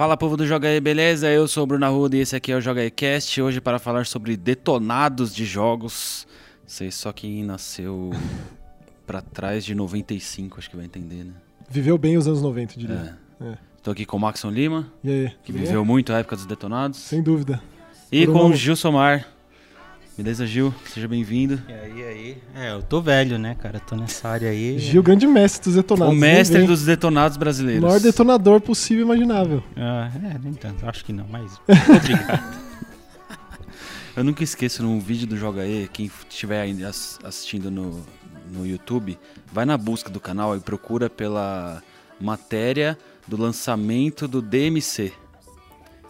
Fala povo do Joga aí, beleza? Eu sou o Bruno Arruda e esse aqui é o Joga aí Cast. Hoje para falar sobre detonados de jogos. Sei só quem nasceu pra trás de 95, acho que vai entender, né? Viveu bem os anos 90, eu diria. É. Tô aqui com o Maxon Lima, E aí? que viveu muito a época dos detonados. Sem dúvida. E Por com o Gil Somar. Beleza, Gil? Seja bem-vindo. E aí, aí? É, eu tô velho, né, cara? Tô nessa área aí. Gil, grande mestre dos detonados. O mestre vem. dos detonados O brasileiros. maior detonador possível e imaginável. Ah, é, nem tanto. Acho que não, mas. Obrigado. Eu nunca esqueço num vídeo do Joga E, quem estiver ainda assistindo no, no YouTube, vai na busca do canal e procura pela matéria do lançamento do DMC.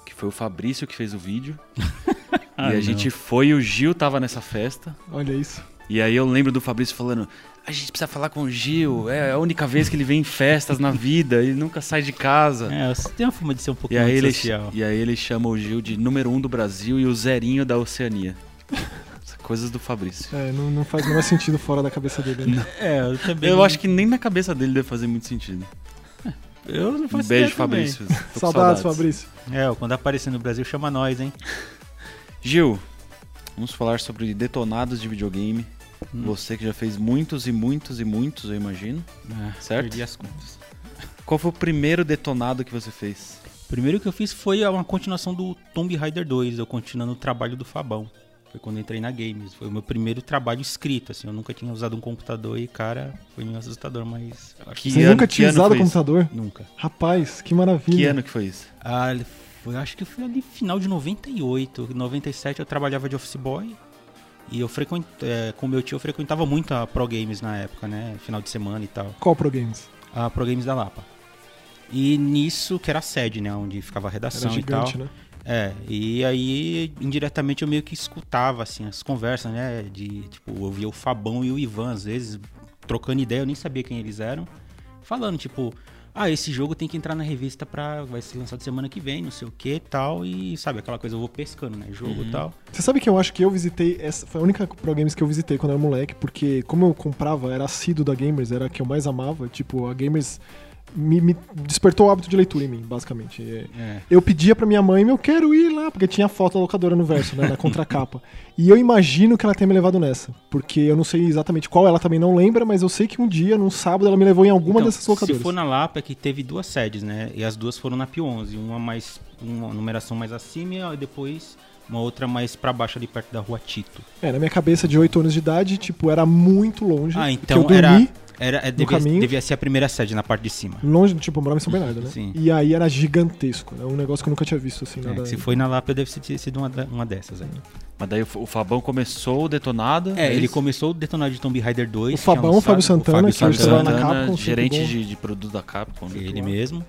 Que foi o Fabrício que fez o vídeo. Ah, e a não. gente foi e o Gil tava nessa festa. Olha isso. E aí eu lembro do Fabrício falando: a gente precisa falar com o Gil, é a única vez que ele vem em festas na vida, ele nunca sai de casa. É, você tem uma fama de ser um E pouquinho aí, ele, social. e aí ele chama o Gil de número um do Brasil e o zerinho da Oceania. Coisas do Fabrício. É, não, não faz o menor sentido fora da cabeça dele. né? É, eu também. Eu acho que nem na cabeça dele deve fazer muito sentido. Eu não Um faço beijo, ideia também. Fabrício. Com Saudades, Fabrício. É, quando aparecer no Brasil, chama nós, hein? Gil, vamos falar sobre detonados de videogame. Hum. Você que já fez muitos e muitos e muitos, eu imagino. Ah, Certo? Perdi as contas. Qual foi o primeiro detonado que você fez? O primeiro que eu fiz foi uma continuação do Tomb Raider 2, eu continuando o trabalho do Fabão. Foi quando eu entrei na Games. Foi o meu primeiro trabalho escrito, assim. Eu nunca tinha usado um computador e, cara, foi meio assustador, mas. Que Você ano- nunca tinha usado computador? nunca. Rapaz, que maravilha. Que ano que foi isso? Ah, ele foi, acho que foi ali final de 98. 97 eu trabalhava de office boy. E eu frequent, é, com meu tio eu frequentava muito a Pro Games na época, né? Final de semana e tal. Qual Pro Games? A Pro Games da Lapa. E nisso, que era a sede, né? Onde ficava a redação e tal. gigante, né? É, e aí indiretamente eu meio que escutava, assim, as conversas, né? De, tipo, eu via o Fabão e o Ivan, às vezes, trocando ideia, eu nem sabia quem eles eram. Falando, tipo, ah, esse jogo tem que entrar na revista pra. Vai ser lançado semana que vem, não sei o que tal. E sabe, aquela coisa, eu vou pescando, né? Jogo e tal. Você sabe que eu acho que eu visitei, essa foi a única Pro Games que eu visitei quando eu era moleque, porque como eu comprava, era assíduo da Gamers, era a que eu mais amava, tipo, a Gamers me, me despertou o hábito de leitura em mim, basicamente. É, eu pedia pra minha mãe, eu quero ir lá, porque tinha foto da locadora no verso, né, na contracapa. E eu imagino que ela tenha me levado nessa, porque eu não sei exatamente qual, ela também não lembra, mas eu sei que um dia, num sábado, ela me levou em alguma Então, dessas locadoras. Se for na Lapa, é que teve duas sedes, né? E as duas foram na Pio 11. Uma mais. Uma numeração mais acima e depois uma outra mais pra baixo ali perto da rua Tito. É, na minha cabeça de 8 anos de idade, tipo, era muito longe. Ah, então eu era. Era é, devia, caminho. devia ser a primeira sede na parte de cima. longe, tipo, eu morava em São Bernardo, né? Sim. E aí era gigantesco, é um negócio que eu nunca tinha visto, assim, É, nada... se foi na Lapa, deve ter sido uma, uma dessas aí. Mas daí o o Fabão começou o detonado. É, ele isso? começou o detonado de Tomb Raider 2. O Fabão, que é um o Fábio Santana, Fábio que Santana, na Santana, Capcom, gerente de, de produto da Capcom. né? Ele mesmo.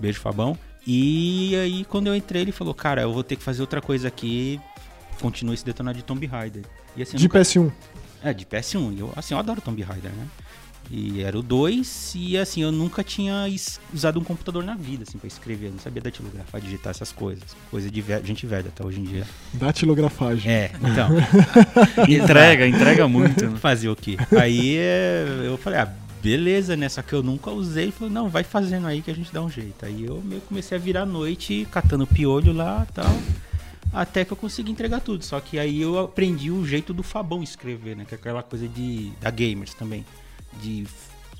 Beijo, Fabão. E aí, quando eu entrei, ele falou: Cara, eu vou ter que fazer outra coisa aqui. Continua esse detonado de Tomb Raider. E assim, De nunca- PS1. É, de PS1. E Eu, assim, eu adoro Tomb Raider, né? E era o 2, e assim, eu nunca tinha usado um computador na vida, assim, pra escrever. Eu não sabia datilografar, digitar essas coisas. Coisa de ve- gente velha até hoje em dia. Datilografagem. É, então. Entrega, entrega muito. né? Fazer o quê? Aí é, eu falei, ah, beleza, né? Só que eu nunca usei. Ele falou, não, vai fazendo aí que a gente dá um jeito. Aí eu meio comecei a virar a noite catando piolho lá e tal. Até que eu consegui entregar tudo. Só que aí eu aprendi o jeito do Fabão escrever, né? Que é aquela coisa de. da gamers também. De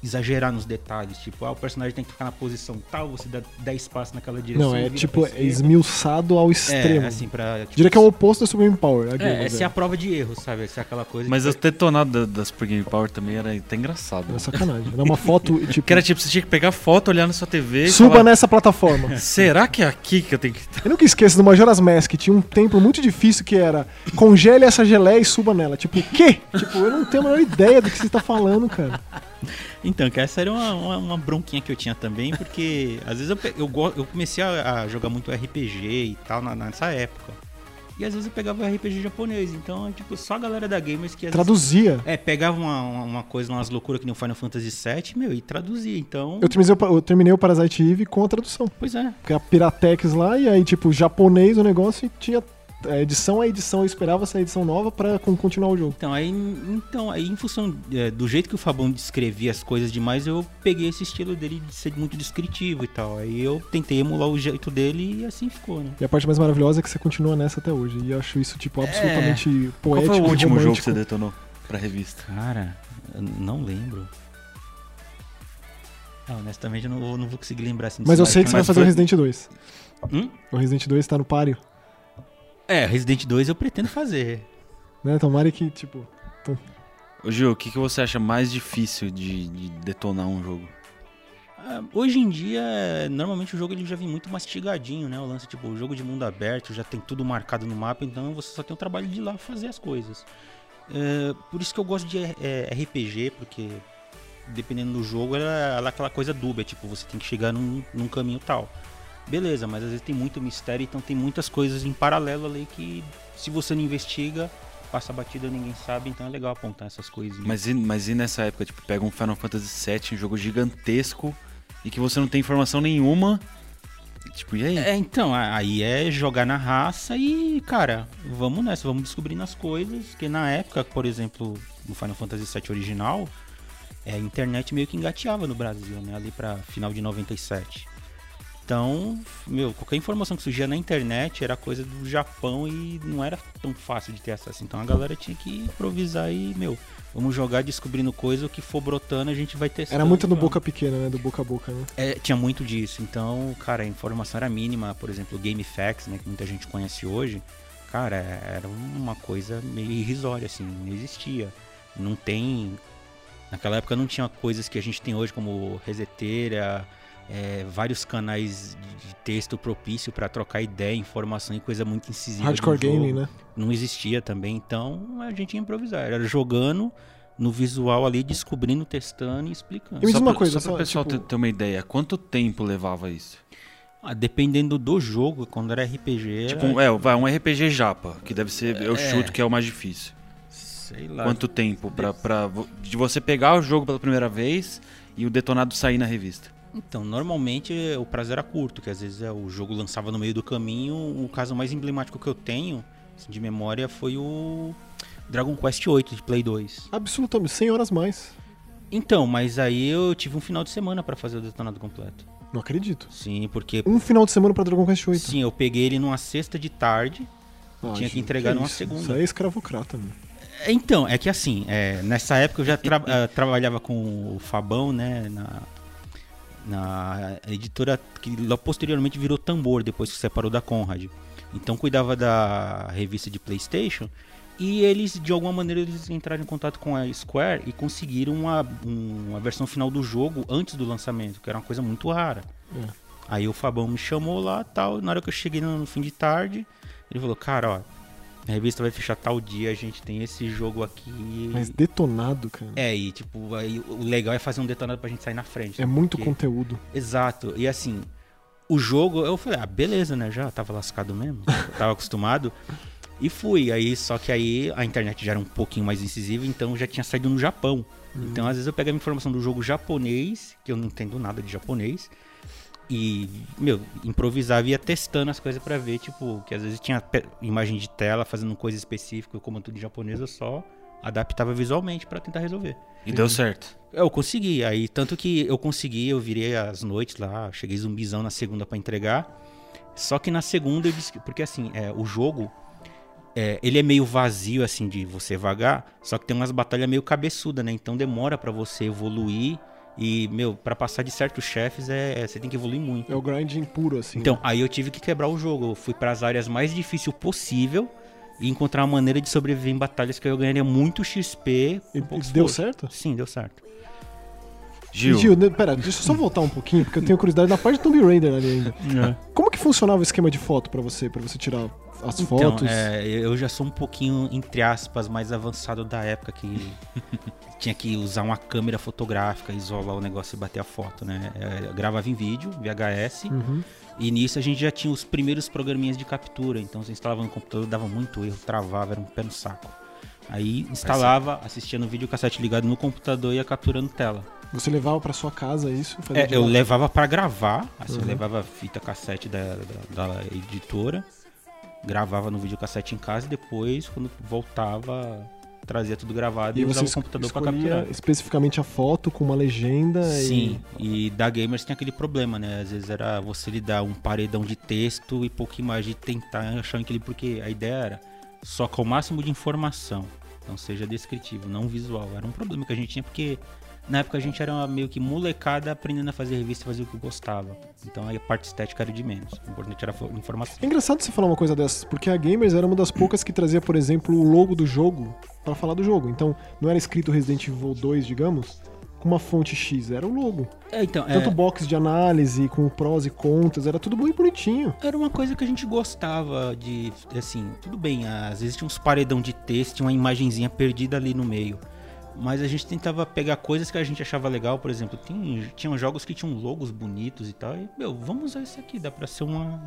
exagerar nos detalhes. Tipo, ah, o personagem tem que ficar na posição tal, você dá 10 passos naquela direção. Não, é tipo, é esmiuçado ao extremo. É, assim, pra. Tipo, Diria que é o oposto da Supreme Power. A É, essa é a prova de erro, sabe? Essa é aquela coisa. Mas de- o detonado da- das Super Game Power também era até engraçado. Era sacanagem. Era uma foto, tipo... Que era tipo, você tinha que pegar foto, olhar na sua TV Suba falar, nessa plataforma. Será que é aqui que eu tenho que... Eu nunca esqueço do Majora's Mask, tinha um templo muito difícil que era congele essa geleia e suba nela. Tipo, o quê? Tipo, eu não tenho a menor ideia do que você tá falando, cara. Então, que essa era uma, uma, uma bronquinha que eu tinha também, porque às vezes eu, eu, eu comecei a, a jogar muito RPG e tal na- nessa época. E às vezes eu pegava o RPG japonês, então é tipo só a galera da Gamers que às vezes, Traduzia. É, pegava uma, uma, uma coisa, umas loucuras que nem o Final Fantasy VII, meu, e traduzia, então... Eu terminei, o- eu terminei o Parasite Eve com a tradução. Pois é, Porque a Piratex lá, e aí, tipo, japonês o negócio e tinha edição a edição, eu esperava essa edição nova pra con- continuar o jogo. Então, aí, então, aí em função é, do jeito que o Fabão descrevia as coisas demais, eu peguei esse estilo dele de ser muito descritivo e tal. Aí eu tentei emular o jeito dele e assim ficou, né? E a parte mais maravilhosa é que você continua nessa até hoje. E eu acho isso, tipo, absolutamente É. Qual poético foi o último jogo que romântico. você detonou pra revista? Cara, eu não lembro. Ah, honestamente, eu não, vou- não vou conseguir lembrar assim. Mas eu sei que você vai fazer o foi- Resident 2. Hum? O Resident 2 tá no páreo, É, Resident 2 eu pretendo fazer. né? Tomara que, tipo... Ô Gil, o que, que você acha mais difícil de, de detonar um jogo? Ah, Hoje em dia, normalmente o jogo ele já vem muito mastigadinho, né? O lance, tipo, o jogo de mundo aberto já tem tudo marcado no mapa, então você só tem o trabalho de ir lá fazer as coisas. É, por isso que eu gosto de é, RPG, porque dependendo do jogo, ela, ela é aquela coisa dúbia, tipo, você tem que chegar num, num caminho tal. Beleza, mas às vezes tem muito mistério, então tem muitas coisas em paralelo ali que se você não investiga, passa batida ninguém sabe, então é legal apontar essas coisinhas. Mas e, mas e nessa época, tipo, pega um Final Fantasy VII, um jogo gigantesco, e que você não tem informação nenhuma. Tipo, e aí? É, então, aí é jogar na raça e, cara, vamos nessa, vamos descobrindo as coisas. Que na época, por exemplo, no Final Fantasy VII original, é, a internet meio que engateava no Brasil, né? Ali pra final de 97. Então, meu, qualquer informação que surgia na internet era coisa do Japão e não era tão fácil de ter acesso. Então a galera tinha que improvisar e, meu, vamos jogar descobrindo coisa, o que for brotando a gente vai testando. Era muito do vamos. boca pequena, né? Do boca a boca, né? É, tinha muito disso. Então, cara, a informação era mínima. Por exemplo, o GameFAQs, né, que muita gente conhece hoje, cara, era uma coisa meio irrisória, assim, não existia. Não tem. Naquela época não tinha coisas que a gente tem hoje, como reseteira, é, vários canais de texto propício para trocar ideia, informação e coisa muito incisiva. Hardcore gaming, né? Não existia também. Então a gente ia improvisar. Era jogando no visual ali, descobrindo, testando e explicando. E me diz Só uma pra- coisa, só para o pessoal tipo- ter, ter uma ideia, quanto tempo levava isso? Ah, dependendo do jogo, quando era RPG, era, Tipo, um, é, vai, um RPG japa, que deve ser, eu É. chuto que é o mais difícil. sei lá. Quanto tempo pra, pra, de você pegar o jogo pela primeira vez e o detonado sair na revista? Então, normalmente o prazo era curto, que às vezes é, o jogo lançava no meio do caminho. O caso mais emblemático que eu tenho assim, de memória foi o Dragon Quest VIII de Play 2. Absolutamente, 100 horas mais. Então, mas aí eu tive um final de semana pra fazer o detonado completo. Não acredito. Sim, porque Um final de semana pra Dragon Quest 8. sim, eu peguei ele numa sexta de tarde. Ah, tinha que entregar numa isso? segunda. Isso aí é escravocrata, mano. É, Então, é que assim, é, nessa época eu já tra- eh, trabalhava com o Fabão, né, na, na editora que lá posteriormente virou Tambor, depois que separou da Conrad. Então cuidava da revista de Playstation e eles, de alguma maneira, eles entraram em contato com a Square e conseguiram uma, um- uma versão final do jogo antes do lançamento, que era uma coisa muito rara. É. Aí o Fabão me chamou lá tal, na hora que eu cheguei no, no fim de tarde, ele falou, cara, ó, a revista vai fechar tal dia, a gente tem esse jogo aqui. Mas detonado, cara. É, e tipo, aí o legal é fazer um detonado pra gente sair na frente. É né? muito Porque- conteúdo. Exato. E assim, o jogo, eu falei, ah, beleza, né? Já tava lascado mesmo. tava acostumado. E fui. Aí, só que aí a internet já era um pouquinho mais incisiva, então já tinha saído no Japão. Então, às vezes, eu pegava informação do jogo japonês, que eu não entendo nada de japonês. E, meu, improvisava e ia testando as coisas pra ver, tipo, que às vezes tinha imagem de tela fazendo coisa específica, como tudo em japonês, eu só adaptava visualmente pra tentar resolver. E deu certo. Eu consegui, aí tanto que eu consegui, eu virei as noites lá, cheguei zumbizão na segunda pra entregar. Só que na segunda eu disse, que- porque assim, é, o jogo é, ele é meio vazio assim de você vagar, só que tem umas batalhas meio cabeçuda, né? Então demora pra você evoluir e meu, pra passar de certos chefes é, é- você tem que evoluir muito. É o grinding puro, assim. Então, aí eu tive que quebrar o jogo. Eu fui para as áreas mais difíceis possível e encontrar uma maneira de sobreviver em batalhas que eu ganharia muito XP. E- deu certo? Sim, deu certo. Gil, Gil, né, pera, deixa eu só voltar um pouquinho, porque eu tenho curiosidade na parte do Tomb Raider ali ainda. É. Como que funcionava o esquema de foto pra você, para você tirar as Então, fotos? é, eu já sou um pouquinho, entre aspas, mais avançado da época que tinha que usar uma câmera fotográfica, isolar o negócio e bater a foto, né? É, Eu gravava em vídeo, VHS, Uhum. e nisso a gente já tinha os primeiros programinhas de captura. Então você instalava no computador, dava muito erro, travava, era um pé no saco. Aí instalava, assistia no videocassete ligado no computador e ia capturando tela. Você levava pra sua casa isso? fazia É, eu levava pra gravar, assim, eu Uhum. levava a fita cassete da, da, da editora Gravava no videocassete em casa e depois, quando voltava, trazia tudo gravado e, E usava o computador para capturar. especificamente a foto com uma legenda Sim, e da Gamers tem aquele problema, né? Às vezes era você lidar um paredão de texto e pouca imagem e tentar achar equilíbrio, porque a ideia era só com o máximo de informação, não seja descritivo, não visual. Era um problema que a gente tinha, porque na época a gente era meio que molecada aprendendo a fazer revista e fazer o que gostava. Então aí a parte estética era de menos. O importante era a fo- informação. É engraçado você falar uma coisa dessas, porque a Gamers era uma das poucas que trazia, por exemplo, o logo do jogo pra falar do jogo. Então, não era escrito Resident Evil 2, digamos, com uma fonte X, era o logo. É, então, é, Tanto box de análise, com prós e contras, era tudo muito bonitinho. era uma coisa que a gente gostava de, assim, tudo bem, às vezes tinha uns paredão de texto, tinha uma imagenzinha perdida ali no meio. Mas a gente tentava pegar coisas que a gente achava legal, por exemplo, tem, tinham jogos que tinham logos bonitos e tal, e, meu, vamos usar esse aqui, dá pra ser uma,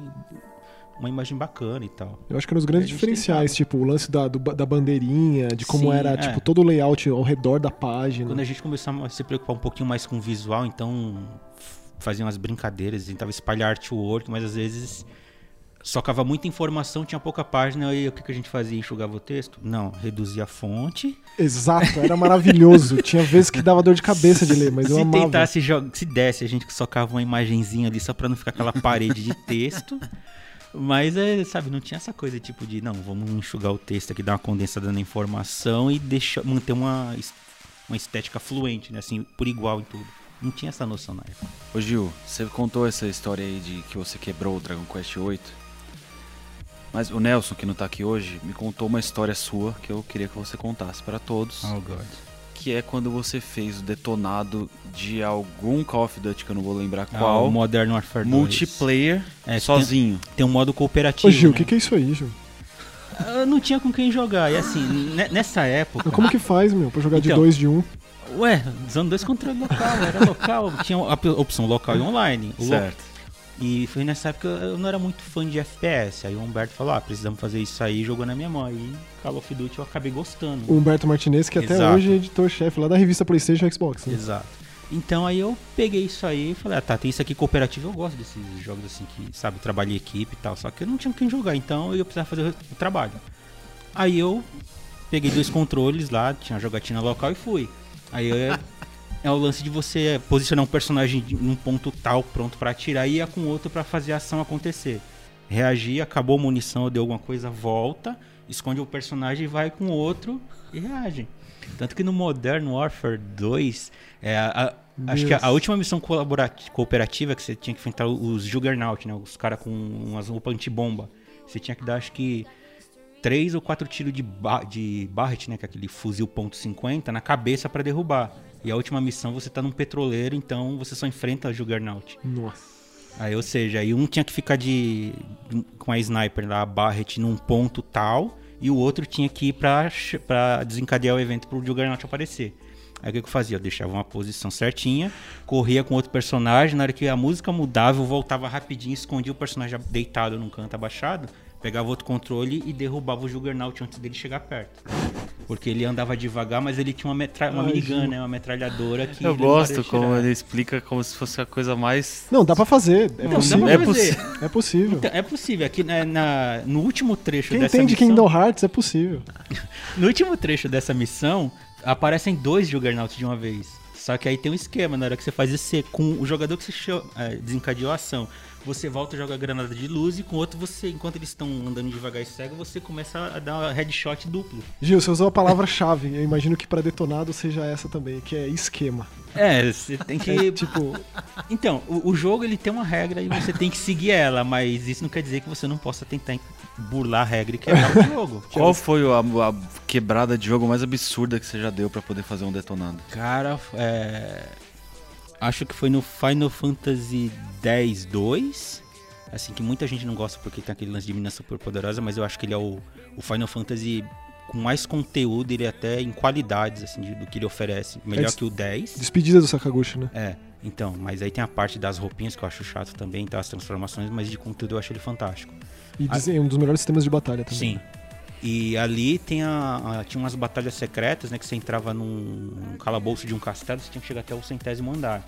uma imagem bacana e tal. Eu acho que eram os grandes diferenciais, tipo, o lance da, do- da bandeirinha, de como Sim, era, é. tipo, todo o layout ao redor da página. Quando a gente começou a se preocupar um pouquinho mais com o visual, então f- fazia umas brincadeiras, tentava espalhar artwork, mas às vezes socava muita informação, tinha pouca página, e o que, que a gente fazia? Enxugava o texto? Não, reduzia a fonte. Exato, era maravilhoso. Tinha vezes que dava dor de cabeça de ler, mas eu se amava. tentasse jogar, se desse, a gente socava uma imagenzinha ali só pra não ficar aquela parede de texto. Mas, é, sabe, não tinha essa coisa tipo de, não, vamos enxugar o texto aqui, dar uma condensada na informação e deixar, manter uma, uma estética fluente, né? Assim, por igual em tudo. Não tinha essa noção na época. Ô Gil, você contou essa história aí de que você quebrou o Dragon Quest VIII. Mas o Nelson, que não tá aqui hoje, me contou uma história sua que eu queria que você contasse para todos. Oh, God. Que é quando você fez o detonado de algum Call of Duty, que eu não vou lembrar Qual? qual, o Modern Warfare 2. multiplayer, É, sozinho. Tem, tem um modo cooperativo. Ô, Gil, o né? que, que é isso aí, Gil? Eu não tinha com quem jogar. E assim, ne- nessa época. Mas Como que faz, meu, pra jogar de Então, dois de um? Ué, usando dois controles local, era local. Tinha a op- opção local e online. O lo- Certo. E foi nessa época eu não era muito fã de FPS. Aí o Humberto falou: ah, precisamos fazer isso aí, jogou na minha mão. Aí Call of Duty eu acabei gostando. O Humberto Martinez, que até Exato. hoje é editor-chefe lá da revista PlayStation e Xbox. Né? Exato. Então aí eu peguei isso aí e falei, ah tá, tem isso aqui cooperativo, eu gosto desses jogos assim que, sabe, trabalho em equipe e tal. Só que eu não tinha quem jogar, então eu precisava fazer o trabalho. Aí eu peguei dois controles lá, tinha uma jogatina local e fui. Aí é, é o lance de você posicionar um personagem num ponto tal, pronto pra atirar, e ia com outro pra fazer a ação acontecer. Reagir, acabou a munição, deu alguma coisa, volta, esconde o personagem e vai com outro e reage. Tanto que no Modern Warfare 2, é, a- acho que a, a última missão cooperativa que você tinha que enfrentar os Juggernaut, né? Os caras com umas roupas antibomba. Você tinha que dar, acho que, três ou quatro tiros de, de Barrett, né? Que é aquele fuzil .50, na cabeça pra derrubar. E a última missão você tá num petroleiro, então você só enfrenta Juggernaut. Nossa. Aí, ou seja, aí um tinha que ficar de com a sniper lá, a Barret, num ponto tal, e o outro tinha que ir pra, ch- pra desencadear o evento pro Juggernaut aparecer. Aí o que que eu fazia? Eu deixava uma posição certinha, corria com outro personagem, na hora que a música mudava, eu voltava rapidinho, escondia o personagem deitado num canto abaixado, pegava outro controle e derrubava o Juggernaut antes dele chegar perto. Porque ele andava devagar, mas ele tinha uma, metra... uma minigun, né? Uma metralhadora que. Eu gosto como ele explica como se fosse a coisa mais. Não, dá pra fazer. É Não, dá possível. pra É fazer. É possível. Então, é possível. Aqui né, na, no último trecho Quem dessa entende missão, Kingdom Hearts é possível. no último trecho dessa missão, aparecem dois Juggernauts de uma vez. Só que aí tem um esquema, na hora que você faz isso, com o jogador que você é, desencadeou a ação, você volta e joga a granada de luz e com o outro você, enquanto eles estão andando devagar e cego, você começa a dar headshot duplo. Gil, você usou a palavra-chave. Eu imagino que pra detonado seja essa também, que é esquema. É, você tem que... É, tipo, Então, o, o jogo ele tem uma regra e você tem que seguir ela, mas isso não quer dizer que você não possa tentar burlar a regra e quebrar o jogo. Qual foi a, a quebrada de jogo mais absurda que você já deu pra poder fazer um detonado? Cara, é... acho que foi no Final Fantasy X-2. Assim, que muita gente não gosta porque tem aquele lance de mina super poderosa, mas eu acho que ele é o, o Final Fantasy com mais conteúdo, ele é até em qualidades, assim, de- do que ele oferece. Melhor É, que o 10. despedida do Sakaguchi, né? É, então, mas aí tem a parte das roupinhas que eu acho chato também, tá? As transformações, mas de conteúdo eu acho ele fantástico. E dizem- um dos melhores sistemas de batalha também. Sim. E ali tem a, a- tinha umas batalhas secretas, né? Que você entrava num, calabouço de um castelo, você tinha que chegar até o centésimo andar.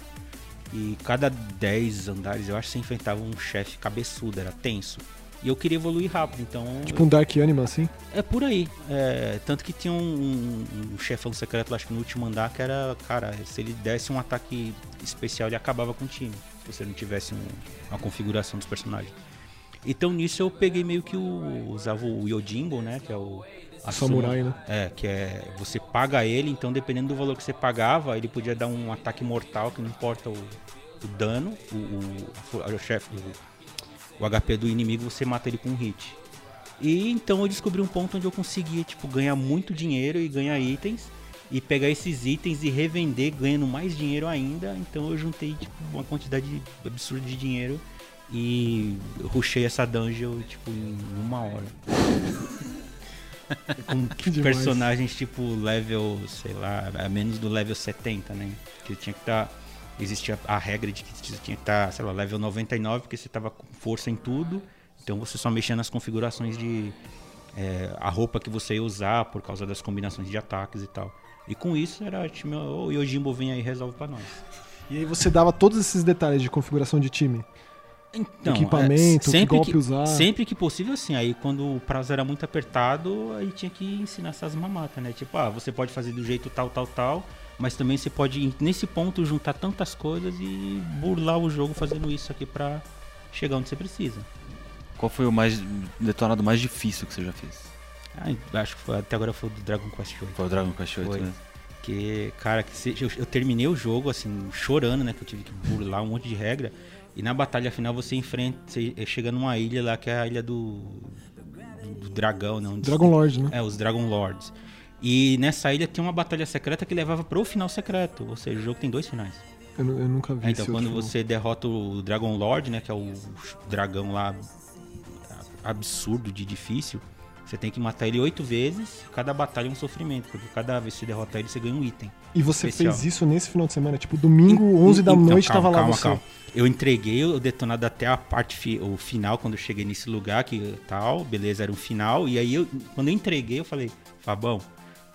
E cada 10 andares, eu acho que você enfrentava um chefe cabeçudo, era tenso. E eu queria evoluir rápido, então. Tipo um Dark Anima, assim? É por aí. É, tanto que tinha um, um, um chefão secreto, acho que no último andar, que era, cara, se ele desse um ataque especial, ele acabava com o time. Se você não tivesse um, uma configuração dos personagens. Então nisso eu peguei meio que o. usava o Yojimbo, né? Que é o. a Samurai, suma- né? É, que é. Você paga ele, então dependendo do valor que você pagava, ele podia dar um ataque mortal, que não importa o, o dano, o, o, o chefe, o, o HP do inimigo, você mata ele com um hit. E então eu descobri um ponto onde eu conseguia, tipo, ganhar muito dinheiro e ganhar itens. E pegar esses itens e revender ganhando mais dinheiro ainda. Então eu juntei, tipo, uma quantidade absurda de dinheiro. E rushei essa dungeon, tipo, em uma hora. Com personagens, tipo, level, sei lá, a menos do level 70, né? Que tinha que estar... existia a regra de que você tinha que estar, sei lá, level 99, porque você tava com força em tudo. Então você só mexia nas configurações de é, a roupa que você ia usar por causa das combinações de ataques e tal. E com isso era tipo, o Yojimbo vem aí e resolve pra nós. E aí você dava todos esses detalhes de configuração de time. Então, Equipamento, que golpe que, usar. Sempre que possível, assim. Aí quando o prazo era muito apertado, aí tinha que ensinar essas mamatas, né? Tipo, ah, você pode fazer do jeito tal, tal, tal, mas também você pode, nesse ponto, juntar tantas coisas e burlar o jogo fazendo isso aqui pra chegar onde você precisa. Qual foi o mais detonado mais difícil que você já fez? Ah, acho que foi- até agora foi o do Dragon Quest 8. Foi o Dragon Quest 8, Foi. né? Que, cara, que se- eu, eu terminei o jogo, assim, chorando, né? Que eu tive que burlar um monte de regra. E na batalha final você enfrenta. Você chega numa ilha lá que é a ilha do. do dragão, não. Dragon Lord, né? É, os Dragon Lords. E nessa ilha tem uma batalha secreta que levava pro final secreto. Ou seja, o jogo tem dois finais. Eu, eu nunca vi É, então, quando você derrota o Dragon Lord, né? Que é o dragão lá absurdo de difícil. Você tem que matar ele oito vezes. Cada batalha é um sofrimento. Porque cada vez que você derrotar ele, você ganha um item. E você especial. fez isso nesse final de semana? Tipo, domingo, 11 da Então, noite, calma, tava lá calma, você. calma. Eu entreguei o detonado até a parte fi- o final, quando eu cheguei nesse lugar que tal, beleza, era um final. E aí, eu, quando eu entreguei, eu falei, Fabão,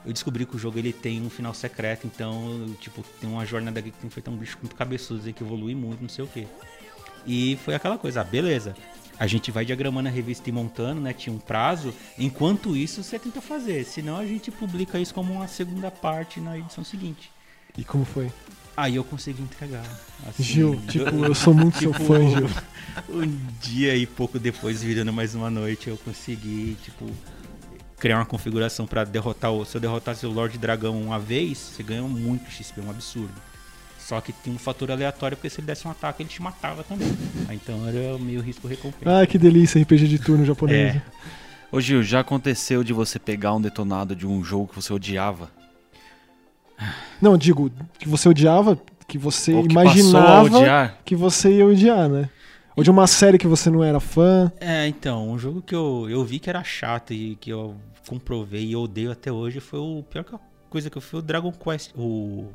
eu descobri que o jogo ele tem um final secreto, então, tipo, tem uma jornada aqui que tem feito um bicho muito cabeçudo, que evolui muito, não sei o quê. E foi aquela coisa, ah, beleza. A gente vai diagramando a revista e montando, né? Tinha um prazo. Enquanto isso, você tenta fazer. Senão a gente publica isso como uma segunda parte na edição seguinte. E como foi? Aí eu consegui entregar. assim, Gil, tipo, eu sou muito seu Tipo, fã, Gil. Um dia e pouco depois, virando mais uma noite, eu consegui, tipo, criar uma configuração pra derrotar o. Se eu derrotasse o Lord Dragão uma vez, você ganha muito XP, um absurdo. Só que tem um fator aleatório, porque se ele desse um ataque, ele te matava também. Aí, Então era meio risco-recompensa. Ah, que delícia, RPG de turno japonês. É. Ô Gil, já aconteceu de você pegar um detonado de um jogo que você odiava? Não, digo, que você odiava, que você Ou que imaginava odiar? que você ia odiar, né? Ou de uma série que você não era fã. É, então, um jogo que eu, eu vi que era chato e que eu comprovei e odeio até hoje foi o pior que a coisa que eu foi o Dragon Quest, o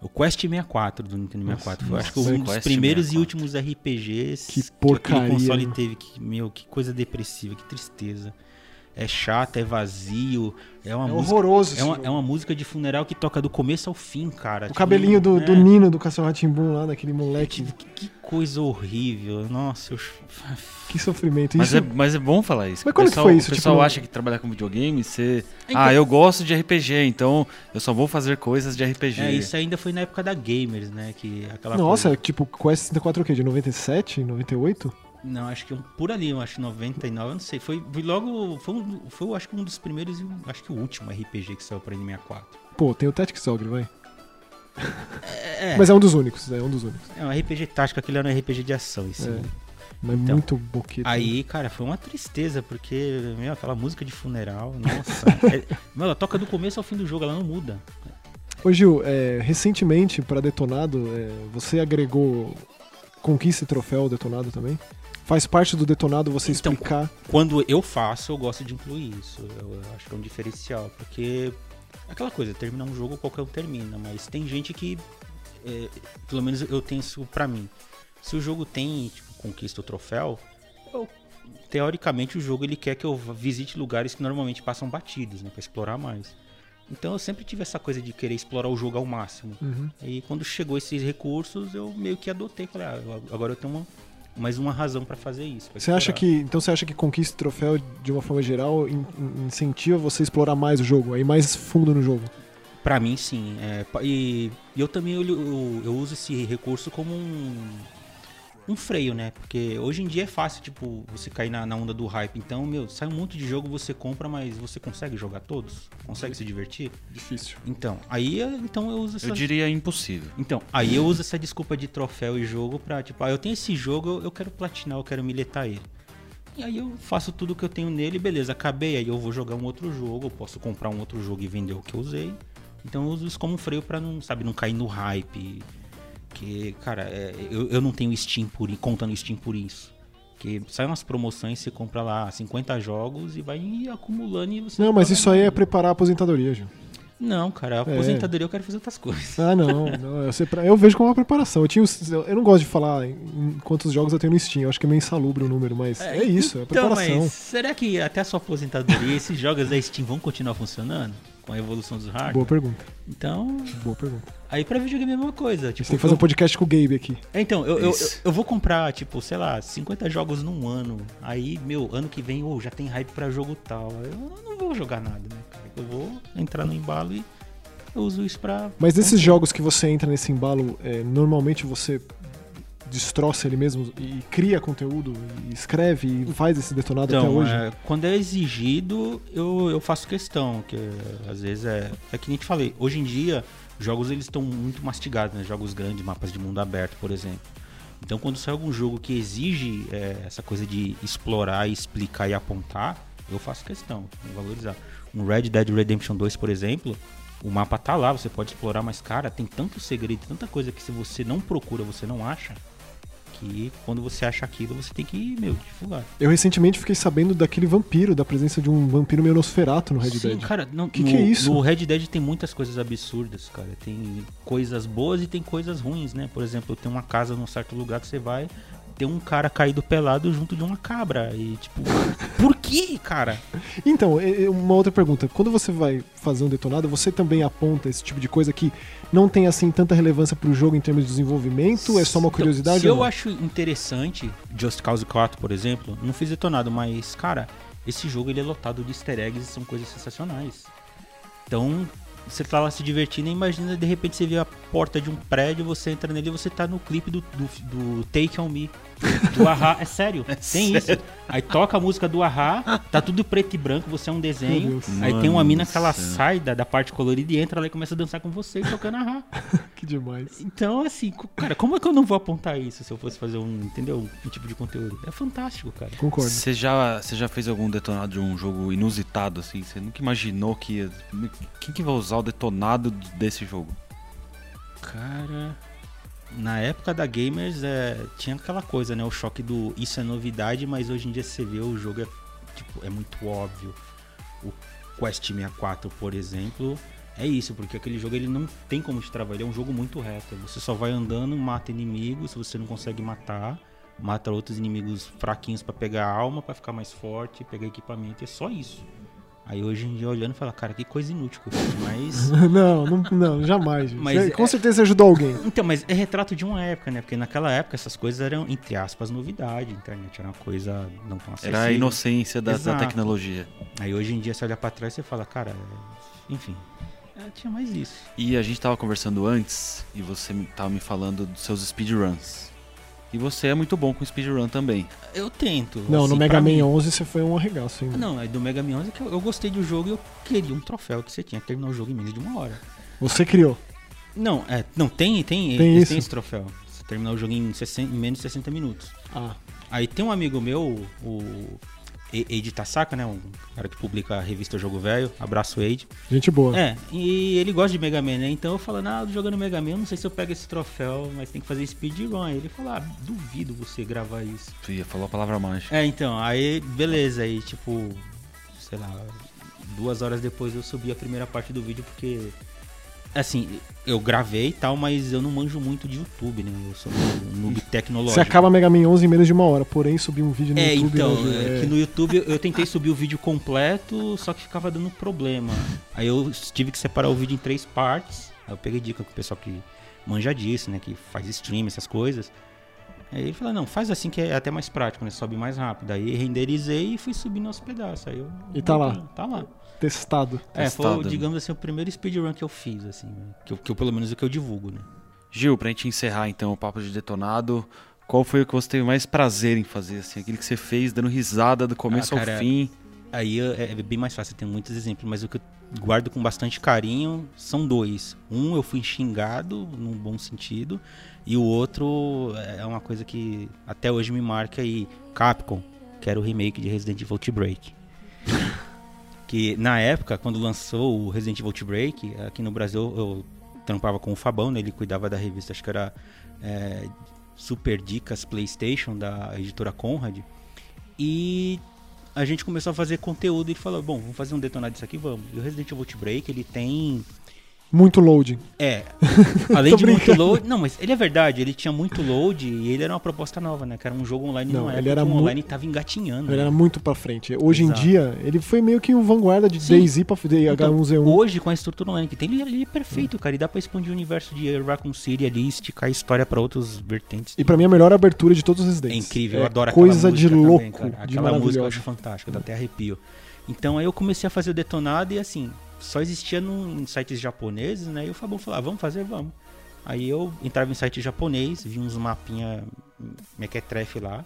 o Quest 64 do Nintendo 64. Foi, acho que nossa, um dos Quest primeiros e 64. últimos RPGs Que porcaria, aquele console né? teve. Que, meu, que coisa depressiva, que tristeza. É chato, é vazio, é uma É música horroroso é uma, é uma música de funeral que toca do começo ao fim, cara. O Tipo, cabelinho do, do é. Nino do Castelo Ratimbun lá, daquele moleque. Que, que coisa horrível. Nossa, eu... Que sofrimento. Mas Isso, é, mas é bom falar isso. Mas O quando que pessoal, foi isso? O pessoal Tipo, acha que trabalhar com videogame, você... Então- Ah, eu gosto de RPG, então eu só vou fazer coisas de RPG. É, isso ainda foi na época da Gamers, né? Que aquela Nossa, coisa- tipo, Quest 64 o quê? De 97, 98? Não, acho que um, por ali, eu acho 99, eu não sei. Foi, foi logo. Foi, um- foi, acho que um dos primeiros e acho que o último RPG que saiu pra N64. Pô, tem o Tactics Ogre, vai. É, Mas é um dos únicos, é um dos únicos. é um RPG tático, aquele era um RPG de ação, isso. É. Mas Então, muito boqueta. Aí, cara, foi uma tristeza, porque, meu, aquela música de funeral, nossa. é, meu, ela toca do começo ao fim do jogo, ela não muda. Ô Gil, é, recentemente, pra Detonado, é, você agregou Conquista e Troféu Detonado também? Faz parte do Detonado você Então, explicar. Quando eu faço, eu gosto de incluir isso. Eu, acho que é um diferencial, porque é aquela coisa, terminar um jogo qualquer um termina, mas tem gente que, é, pelo menos eu tenho isso pra mim. Se o jogo tem tipo, conquista o troféu, eu- teoricamente o jogo ele quer que eu visite lugares que normalmente passam batidos, né, para explorar mais. Então eu sempre tive essa coisa de querer explorar o jogo ao máximo. Uhum. E quando chegou esses recursos, eu meio que adotei. Falei, ah, agora eu tenho uma, mais uma razão pra fazer isso. pra Você acha que. Então você acha que conquista e troféu, de uma forma geral, in- in- incentiva você a explorar mais o jogo, aí mais fundo no jogo? Pra mim, sim. É, e, e eu também olho- eu, eu uso esse recurso como um, um freio, né? Porque hoje em dia é fácil, tipo, você cair na, na onda do hype. Então, meu, sai um monte de jogo, você compra, mas você consegue jogar todos? Consegue se divertir? Difícil. Então, aí eu- então eu uso essa... Eu diria impossível. Então, aí eu uso essa desculpa de troféu e jogo pra, tipo, ah, eu tenho esse jogo, eu- quero platinar, eu quero miletar ele. E aí eu faço tudo que eu tenho nele, beleza, acabei, aí eu vou jogar um outro jogo, eu posso comprar um outro jogo e vender o que eu usei. Então eu uso isso como um freio pra não, sabe, não cair no hype. Que, cara, é, eu, eu não tenho Steam por conta no Steam por isso. Que sai umas promoções, você compra lá 50 jogos e vai acumulando e você. Não, mas paga isso aí é preparar a aposentadoria, Gil. Não, cara, a aposentadoria eu quero fazer outras coisas. Ah, não. não eu, pra- eu vejo como uma preparação. Eu, tinha, eu não gosto de falar em quantos jogos eu tenho no Steam. Eu acho que é meio insalubre o número, mas é, isso, é então, preparação. mas será que até a sua aposentadoria esses jogos da Steam vão continuar funcionando? Com a evolução dos hardware? Boa pergunta. Então, Boa pergunta. aí pra videogame é a mesma coisa. Tipo, gente tem que fazer um podcast com o Gabe aqui. É, Então, eu, eu, eu, vou comprar, tipo, sei lá, 50 jogos num ano. Aí, meu, ano que vem, oh, já tem hype pra jogo tal. Eu não vou jogar nada, né, cara? Eu vou entrar no embalo e eu uso isso pra. Mas desses jogos que você entra nesse embalo, é, normalmente você destroça ele mesmo e cria conteúdo, e escreve e faz esse detonado até Então, hoje? é, quando é exigido, eu, eu faço questão, que às vezes é. É que nem te falei, hoje em dia, jogos eles estão muito mastigados, né? Jogos grandes, mapas de mundo aberto, por exemplo. Então, quando sai algum jogo que exige é, essa coisa de explorar, explicar e apontar, eu faço questão, de valorizar. Um Red Dead Redemption 2, por exemplo, o mapa tá lá, você pode explorar, mas, cara, tem tanto segredo, tanta coisa que se você não procura, você não acha, que quando você acha aquilo, você tem que, meu, divulgar. Eu recentemente fiquei sabendo daquele vampiro, da presença de um vampiro meio Nosferato no Red Sim, Dead. cara, não, Que no, que é isso? No Red Dead tem muitas coisas absurdas, cara. Tem coisas boas e tem coisas ruins, né? Por exemplo, tem uma casa num certo lugar que você vai, tem um cara caído pelado junto de uma cabra. E tipo, por que, cara? Então, uma outra pergunta. Quando você vai fazer um detonado, você também aponta esse tipo de coisa que não tem assim tanta relevância pro jogo em termos de desenvolvimento? É só uma Então, curiosidade? se ou eu acho interessante, Just Cause 4, por exemplo, não fiz detonado, mas, cara, esse jogo ele é lotado de easter eggs e são coisas sensacionais. Então, você tá lá se divertindo e imagina, de repente, você vê a porta de um prédio, você entra nele e você tá no clipe do, do, do Take On Me. Do Ahá, é sério, tem isso. Aí toca a música do Ahá, tá tudo preto e branco, você é um desenho. Aí tem uma mina que ela céu. sai da, da parte colorida e entra lá e começa a dançar com você, tocando Ahá. Que demais. Então, assim, cara, como é que eu não vou apontar isso se eu fosse fazer um, entendeu? Um tipo de conteúdo? É fantástico, cara. Concordo. Você já, você já fez algum detonado de um jogo inusitado, assim? Você nunca imaginou que ia... Quem que vai usar o detonado desse jogo? Cara, na época da Gamers é, tinha aquela coisa, né? O choque do isso é novidade, mas hoje em dia você vê o jogo é, tipo, é muito óbvio. O Quest 64, por exemplo, é isso, porque aquele jogo ele não tem como te travar, ele é um jogo muito reto. Você só vai andando, mata inimigos, se você não consegue matar, mata outros inimigos fraquinhos pra pegar alma, pra ficar mais forte, pegar equipamento, é só isso. Aí hoje em dia olhando, fala, cara, que coisa inútil que eu fiz, mas não, não, não, jamais. Mas Você- com é- certeza ajudou alguém. Então, mas é retrato de uma época, né? Porque naquela época essas coisas eram, entre aspas, novidade. A internet era uma coisa não tão acessível. Era a inocência da, da tecnologia. Aí hoje em dia você olha pra trás e você fala, cara, enfim. tinha mais isso. E a gente tava conversando antes e você tava me falando dos seus speedruns. E você é muito bom com speedrun também. Eu tento. Não, assim, no Mega Man mim- 11 você foi um arregaço ainda. Não, é do Mega Man 11 que eu, eu gostei do jogo e eu queria um troféu que você tinha que terminar o jogo em menos de uma hora. Você criou. Não, é, não tem, tem, Tem isso? têm esse troféu. Você terminar o jogo em, 60 em menos de 60 minutos. Ah, Aí tem um amigo meu, o Eide Tasaka, né? Um cara que publica a revista Jogo Velho. Abraço, Eide. gente boa. É, e ele gosta de Mega Man, né? Então eu falo, ah, jogando Mega Man, eu não sei se eu pego esse troféu, mas tem que fazer speedrun. Ele falou, ah, duvido você gravar isso. Tu ia falar a palavra mágica. É, então, aí beleza, aí tipo, sei lá, duas horas depois eu subi a primeira parte do vídeo porque. Assim, eu gravei e tal, mas eu não manjo muito de YouTube, né? Eu sou um noob tecnológico. Você acaba Mega Man 11 em menos de uma hora, porém subir um vídeo no É, YouTube... então, né, é que no YouTube eu- eu tentei subir o vídeo completo, só que ficava dando problema. Aí eu tive que separar o vídeo em três partes. Aí eu peguei dica com o pessoal que manja disso, né? Que faz stream, essas coisas. Aí ele falou, não, faz assim que é até mais prático, né? Sobe mais rápido. Aí renderizei e fui subindo aos pedaços. Aí eu, E tá lá. Tá lá. Testado. É, foi, Testado. digamos assim, o primeiro speedrun que eu fiz, assim, né? que, eu, que eu, pelo menos o que eu divulgo, né? Gil, pra gente encerrar então o papo de detonado, qual foi o que você teve mais prazer em fazer, assim? Aquele que você fez dando risada do começo Ah, cara, ao fim. Aí é, é bem mais fácil, tem muitos exemplos, mas o que eu guardo com bastante carinho são dois. Um eu fui xingado, num bom sentido, e o outro é uma coisa que até hoje me marca aí, Capcom, que era o remake de Resident Evil Break. Que na época, quando lançou o Resident Evil Break, aqui no Brasil eu trampava com o Fabão, né? ele cuidava da revista, acho que era é, Super Dicas PlayStation, da editora Conrad. E a gente começou a fazer conteúdo e falou, bom, vamos fazer um detonado disso aqui, vamos. E o Resident Evil Break, ele tem... Muito loading. É, além de muito brincando. load... Não, mas ele é verdade, ele tinha muito load e ele era uma proposta nova, né? Que era um jogo online Não, não, ele ele era era mu- online tava engatinhando. Ele né? era muito pra frente. Hoje Exato. em dia, ele foi meio que o vanguarda de. DayZ pra Então, H1Z1. Hoje, com a estrutura online que tem, ele, ele é perfeito, cara. E dá pra expandir o universo de Raccoon City ali, esticar a história pra outros vertentes. E pra mim, a melhor abertura de todos os É Residents. incrível, eu É adoro aquela Coisa de também, louco, cara. de Aquela música eu acho fantástica, dá até arrepio. Então aí eu comecei a fazer o detonado e assim, só existia no, em sites japoneses, né? E o Fabão falou, ah, vamos fazer, vamos. Aí eu entrava em site japonês, vi uns mapinha mequetrefe lá,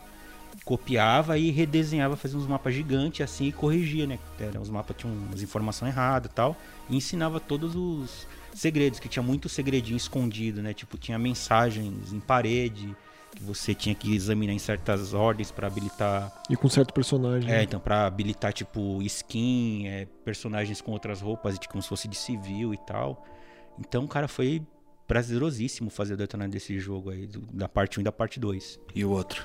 copiava e redesenhava, fazia uns mapas gigantes assim e corrigia, né? Era, os mapas tinham umas informações erradas e tal. E ensinava todos os segredos, que tinha muito segredinho escondido, né? Tipo, tinha mensagens em parede que você tinha que examinar em certas ordens para habilitar E com certo personagem. é, então, pra habilitar, tipo, skin, é, personagens com outras roupas, tipo, como se fosse de civil e tal. Então, cara, foi prazerosíssimo fazer o detonado desse jogo aí, do- da parte 1 e da parte 2. E o outro?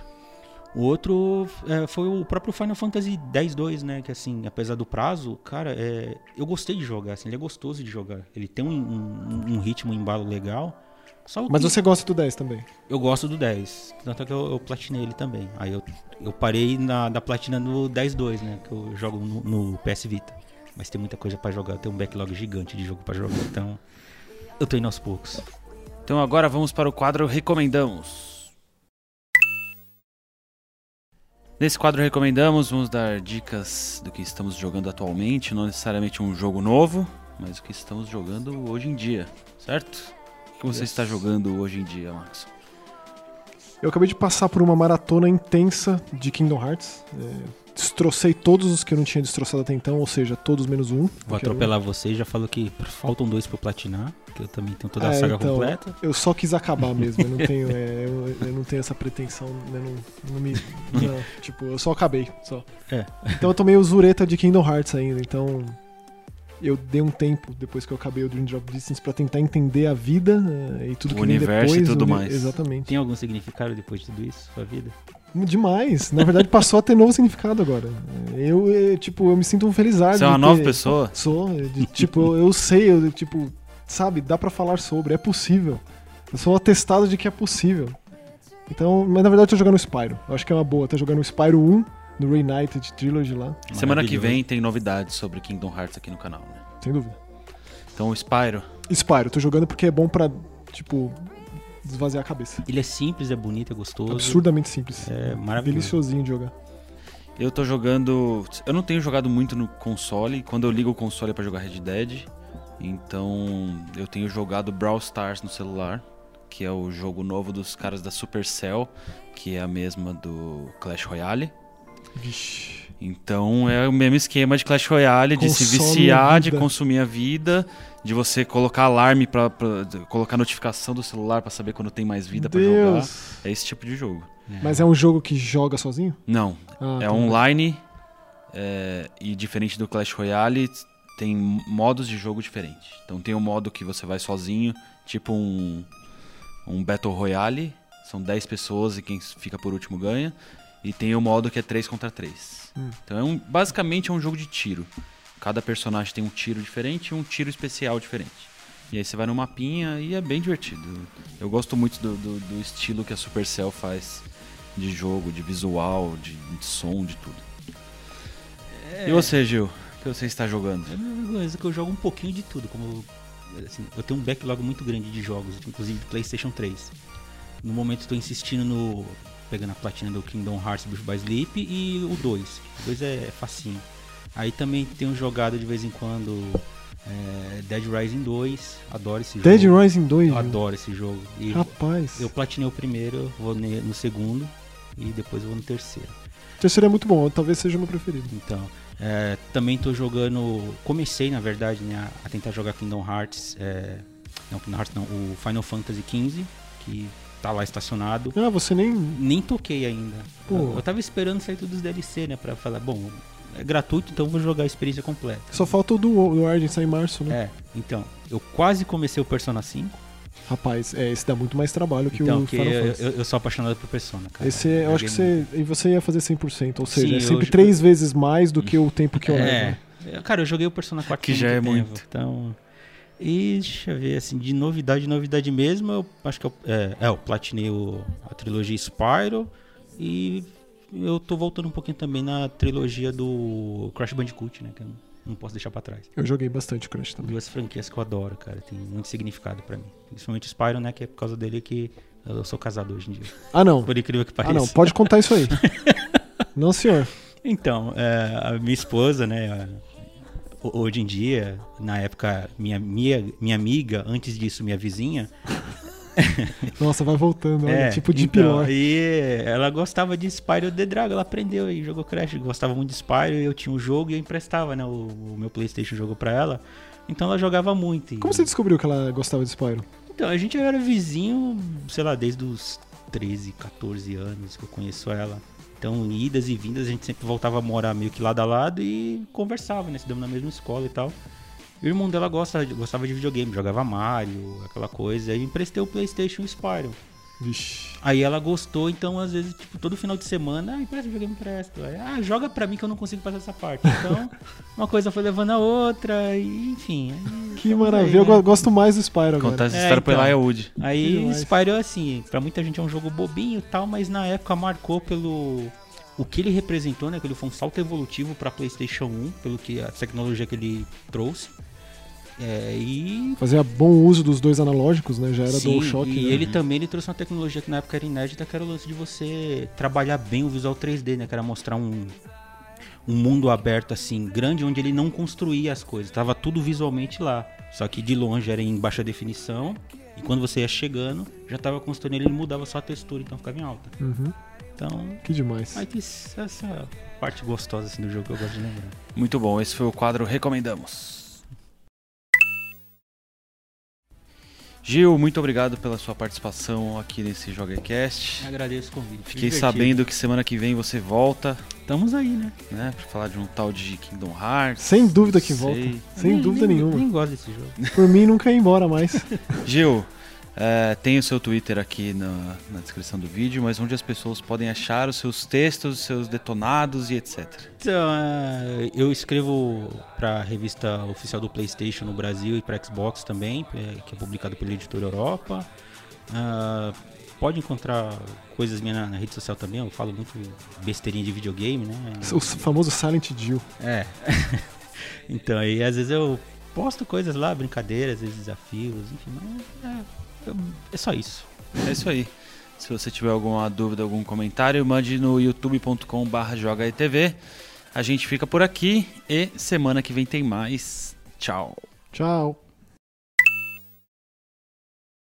O outro é, foi o próprio Final Fantasy X-2, né? Que assim, apesar do prazo, cara, é, eu gostei de jogar, assim, ele é gostoso de jogar. Ele tem um, um- um ritmo, um embalo legal. Só Mas que você gosta do 10 também. eu gosto do 10. Tanto é que eu, eu platinei ele também. Aí eu, eu parei na, da platina no 10-2, né? Que eu jogo no, no PS Vita. Mas tem muita coisa pra jogar. Tem um backlog gigante de jogo pra jogar. Então, eu tô indo aos poucos. Então agora vamos para o quadro Recomendamos. Nesse quadro Recomendamos, vamos dar dicas do que estamos jogando atualmente, não necessariamente um jogo novo, mas o que estamos jogando hoje em dia, certo? O que você Yes. está jogando hoje em dia, Max? Eu acabei de passar por uma maratona intensa de Kingdom Hearts. É, destrocei todos os que eu não tinha destroçado até então, ou seja, todos menos um. Vou atropelar você já falo que faltam dois pra eu platinar. Que eu também tenho toda a É, saga então, completa. Eu só quis acabar mesmo, eu não tenho, é, eu, eu não tenho essa pretensão, né, não, não me, não, tipo, eu só acabei, só. É. Então eu tomei o Zureta de Kingdom Hearts ainda, então eu dei um tempo depois que eu acabei o Dream Drop Distance pra tentar entender a vida né, e tudo O que vem universo e depois. tudo o uni- mais. Exatamente. Tem algum significado depois de tudo isso, sua vida? Demais. Na verdade passou a ter novo significado agora. Eu, eh, tipo, eu me sinto um felizardo. Você é uma nova ter- pessoa? Sou, de- tipo, eu, eu sei, eu, tipo, sabe, dá pra falar sobre, é possível. Eu sou atestado de que é possível. Então, mas na verdade eu tô jogando o Spyro. Eu acho que é uma boa, tô jogando o Spyro 1 no Reunited Trilogy lá, Semana que vem tem novidades sobre Kingdom Hearts aqui no canal, né? sem dúvida. Então o Spyro, Spyro, tô jogando porque é bom pra, tipo, desvaziar a cabeça. Ele é simples, é bonito, é gostoso. Absurdamente simples. É maravilhoso. Deliciosinho de jogar. eu tô jogando. Eu não tenho jogado muito no console. Quando eu ligo o console é pra jogar Red Dead. Então eu tenho jogado Brawl Stars no celular, que é o jogo novo dos caras da Supercell, que é a mesma do Clash Royale. Vixe. Então é o mesmo esquema de Clash Royale, de se Consome viciar, de consumir a vida, de você colocar alarme de colocar notificação do celular pra saber quando tem mais vida pra jogar. É esse tipo de jogo. Mas é um jogo que joga sozinho? Não, Ah, é tá. online é, e diferente do Clash Royale tem modos de jogo diferentes. Então tem um modo que você vai sozinho, tipo um, um Battle Royale, são 10 pessoas e quem fica por último ganha. E tem o modo que é 3 contra 3. Hum. Então é um, basicamente é um jogo de tiro. Cada personagem tem um tiro diferente e um tiro especial diferente. E aí você vai no mapinha e é bem divertido. Eu gosto muito do, do- do estilo que a Supercell faz de jogo, de visual, de, de som, de tudo. E você, Gil? O que você está jogando? É coisa que eu jogo um pouquinho de tudo. Como assim, eu tenho um backlog muito grande de jogos, inclusive PlayStation 3. no momento estou insistindo no. Pegando a platina do Kingdom Hearts Birth by Sleep e o 2. O 2 é facinho. Aí também tenho jogado de vez em quando é, Dead Rising 2. Adoro esse Dead jogo. Rising 2? Eu adoro esse jogo. E Rapaz. eu platinei o primeiro, vou no segundo e depois vou no terceiro. O terceiro é muito bom, talvez seja o meu preferido. Então, é, também tô jogando. Comecei, na verdade, né, a tentar jogar Kingdom Hearts. é, não, Kingdom Hearts não, o Final Fantasy XV, que tá lá estacionado. Ah, você nem. Nem toquei ainda. Pô. Eu, eu tava esperando sair tudo dos DLC, né? Pra falar, bom, é gratuito, então eu vou jogar a experiência completa. Só falta o do, do Origin sair em março, né? É, então, eu quase comecei o Persona 5. Rapaz, é, esse dá muito mais trabalho que então, o que Final eu, Fantasy. eu, eu sou apaixonado por Persona, cara. Esse, é- eu acho que você. E você ia fazer 100%, ou seja, Sim, é sempre três vezes mais do que o tempo que eu levo. É. Cara, eu joguei o Persona 4 Que já é tempo, muito. Então. E deixa eu ver, assim, de novidade, novidade mesmo, eu acho que eu, é, é, eu platinei o- a trilogia Spyro e eu tô voltando um pouquinho também na trilogia do Crash Bandicoot, né? Que eu não, posso deixar pra trás. Eu joguei bastante Crash também. Duas franquias que eu adoro, cara, tem muito significado pra mim. Principalmente Spyro, né? Que é por causa dele que eu sou casado hoje em dia. Ah, não. Por incrível que Ah, pareça. não. Pode contar isso aí. não, senhor. Então, é, a minha esposa, né, a- hoje em dia, na época, minha, minha, minha amiga, antes disso, minha vizinha, Nossa, vai voltando. Olha, é, tipo de então, pilar. E ela gostava de Spyro The Dragon, ela aprendeu e jogou Crash, gostava muito de Spyro, e eu tinha o jogo e eu emprestava, né, o, o meu Playstation jogo pra ela, então ela jogava muito. e- Como você descobriu que ela gostava de Spyro? Então, a gente era vizinho, sei lá, desde os 13, 14 anos que eu conheço ela. Então, idas e vindas, a gente sempre voltava a morar meio que lado a lado e conversava, né? Estudamos na mesma escola e tal. E o irmão dela gosta, gostava de videogame, jogava Mario, aquela coisa. Eu emprestei o PlayStation e Spyro. Vixe. Aí ela gostou, então às vezes, tipo, todo final de semana, ah, empresta videogame, empresta. Ah, joga pra mim que eu não consigo passar essa parte. Então, uma coisa foi levando a outra, e enfim. aí Que maravilha. aí, Eu né? go- gosto mais do Spyro agora. Contar essa É, história pro então. Elijah Wood. Aí demais. Spyro, assim, pra muita gente é um jogo bobinho e tal, mas na época marcou pelo. O que ele representou, né? Que ele foi um salto evolutivo pra PlayStation 1, pelo que a tecnologia que ele trouxe. É, e. Fazia bom uso dos dois analógicos, né? Já era sim, DualShock. e né? ele também ele trouxe uma tecnologia que na época era inédita, que era o lance de você trabalhar bem o visual 3D, né? Que era mostrar um, um mundo aberto assim, grande, onde ele não construía as coisas. Tava tudo visualmente lá. Só que de longe era em baixa definição. E quando você ia chegando, já tava construindo ele, ele mudava só a textura, então ficava em alta. Uhum. Então, Que demais. aí tem essa parte gostosa assim do jogo que eu gosto de lembrar. Muito bom, esse foi o quadro Recomendamos. Gil, muito obrigado pela sua participação aqui nesse JogaCast. Agradeço o convite. Fiquei Divertido. sabendo que semana que vem você volta, Estamos aí, né? né? Pra falar de um tal de Kingdom Hearts. Sem dúvida que Sei. volta. Sem Nem- dúvida nem, nenhuma. Nem gosto desse jogo. Por mim, nunca ia embora mais. Gil, é, tem o seu Twitter aqui na, na descrição do vídeo, mas onde as pessoas podem achar os seus textos, os seus detonados e etc. Então, é, eu escrevo para a revista oficial do PlayStation no Brasil e para Xbox também, é, que é publicado pela Editora Europa. Ah, pode encontrar coisas minhas na, na rede social também, eu falo muito besteirinha de videogame, né? O famoso Silent Jill. É. então, aí às vezes eu posto coisas lá, brincadeiras, às vezes desafios, enfim, mas é, é só isso. É isso aí. Se você tiver alguma dúvida, algum comentário, mande no youtube.com.br jogaetv. A gente fica por aqui e semana que vem tem mais. Tchau. Tchau.